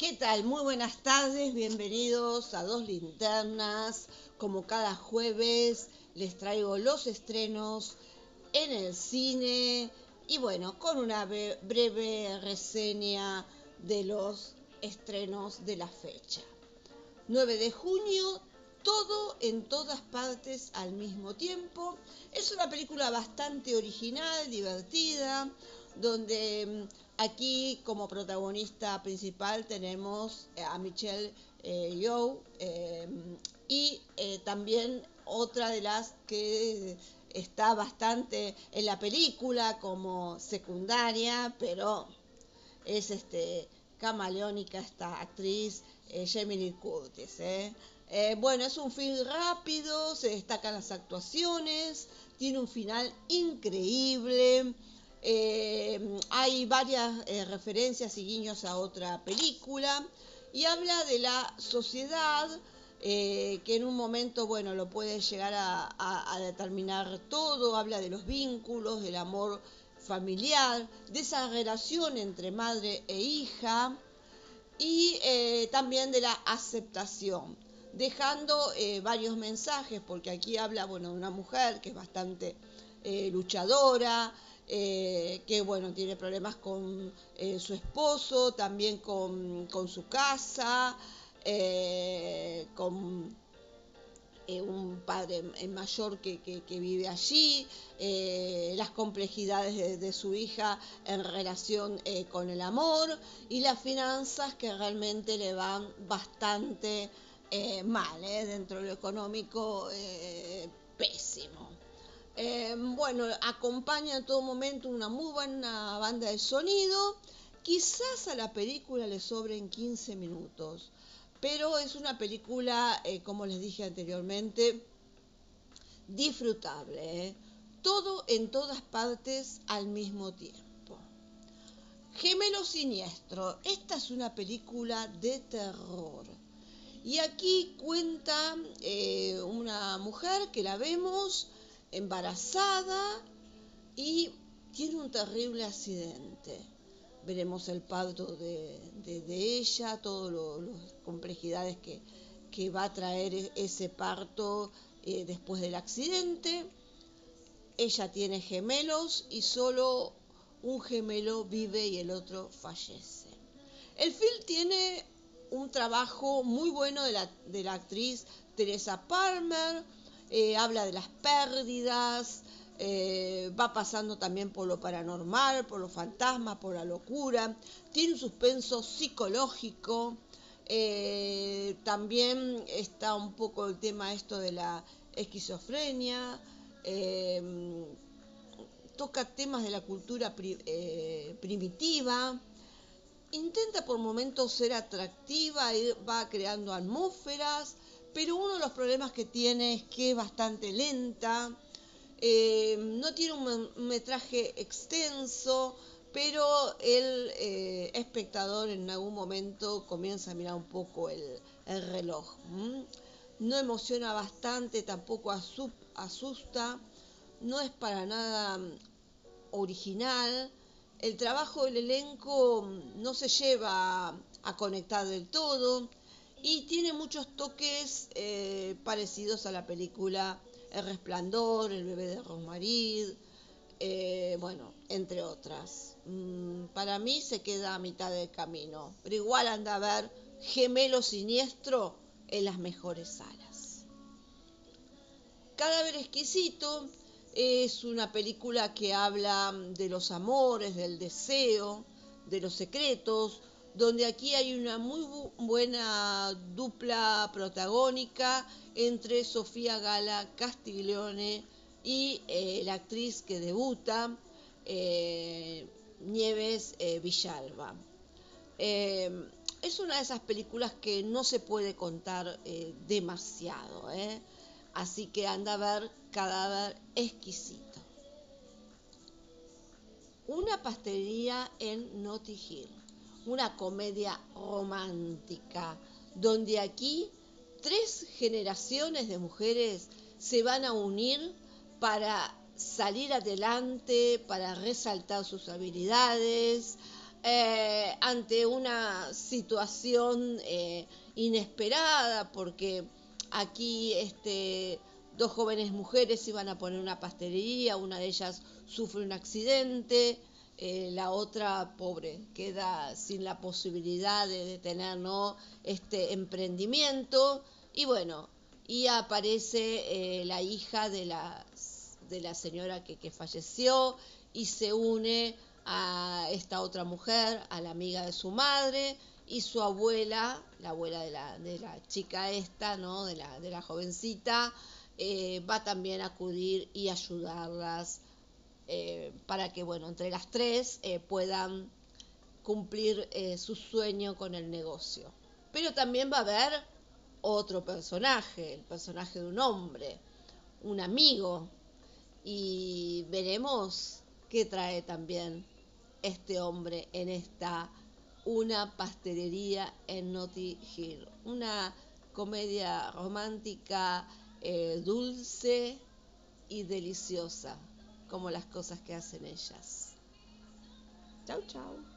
¿Qué tal? Muy buenas tardes, bienvenidos a Dos Linternas. Como cada jueves les traigo los estrenos en el cine y bueno, con una breve reseña de los estrenos de la fecha. 9 de junio, todo en todas partes al mismo tiempo. Es una película bastante original, divertida, donde mm, aquí como protagonista principal tenemos eh, a Michelle eh, Yeoh eh, y también otra de las que está bastante en la película como secundaria, pero es este camaleónica esta actriz Jamie Lee Curtis. bueno, es un film rápido, se destacan las actuaciones, tiene un final increíble. Eh, hay varias eh, referencias y guiños a otra película y habla de la sociedad eh, que en un momento, bueno, lo puede llegar a, determinar todo, habla de los vínculos, del amor familiar, de esa relación entre madre e hija y también de la aceptación, dejando varios mensajes, porque aquí habla, bueno, de una mujer que es bastante luchadora, eh, que bueno, tiene problemas con eh, su esposo, también con, su casa, eh, con un padre mayor que, vive allí, las complejidades de, su hija en relación con el amor y las finanzas que realmente le van bastante mal, dentro de lo económico pésimo. Eh, bueno, acompaña en todo momento una muy buena banda de sonido. Quizás a la película le sobren 15 minutos, pero es una película, eh, como les dije anteriormente, disfrutable. ¿eh? Todo en todas partes al mismo tiempo. Gemelo Siniestro. Esta es una película de terror. Y aquí cuenta una mujer que la vemos embarazada y tiene un terrible accidente. Veremos el parto de, ella, todas las complejidades que, va a traer e, ese parto eh, después del accidente. Ella tiene gemelos y solo un gemelo vive y el otro fallece. El film tiene un trabajo muy bueno de la, de la actriz Teresa Palmer, eh, habla de las pérdidas, eh, va pasando también por lo paranormal, por los fantasmas, por la locura, tiene un suspenso psicológico, eh, también está un poco el tema esto de la esquizofrenia, toca temas de la cultura primitiva, intenta por momentos ser atractiva, va creando atmósferas, pero uno de los problemas que tiene es que es bastante lenta, eh, no tiene un metraje extenso, pero el eh, espectador en algún momento comienza a mirar un poco el, reloj. No emociona bastante, tampoco asusta, no es para nada original. El trabajo del elenco no se lleva a conectar del todo y tiene muchos toques eh, parecidos a la película El Resplandor, El bebé de Rosmarie, eh, bueno, entre otras. Mm, para mí se queda a mitad del camino, pero igual anda a ver Gemelo Siniestro en las mejores salas. Cadáver Exquisito es una película que habla de los amores, del deseo, de los secretos, donde aquí hay una muy buena dupla protagónica entre Sofía Gala Castiglione y eh, la actriz que debuta, eh, Nieves eh, Villalba. es una de esas películas que no se puede contar demasiado, así que anda a ver Cadáver Exquisito. Una pastelería en Notting Hill una comedia romántica, donde aquí tres generaciones de mujeres se van a unir para salir adelante, para resaltar sus habilidades, eh, ante una situación eh, inesperada, porque aquí este, dos jóvenes mujeres iban a poner una pastelería, una de ellas sufre un accidente, eh, la otra pobre queda sin la posibilidad de, tener este emprendimiento y bueno, y aparece la hija de la, de la señora que, que falleció y se une a esta otra mujer, a la amiga de su madre, y su abuela, la abuela de la, de la chica esta, ¿no? de, la, de la jovencita, eh, va también a acudir y ayudarlas eh, para que, bueno, entre las tres eh, puedan cumplir su sueño con el negocio. Pero también va a haber otro personaje, el personaje de un hombre, un amigo, y veremos qué trae también este hombre en esta una pastelería en Notting Hill. Una comedia romántica eh, dulce y deliciosa, como las cosas que hacen ellas. Chau, chau.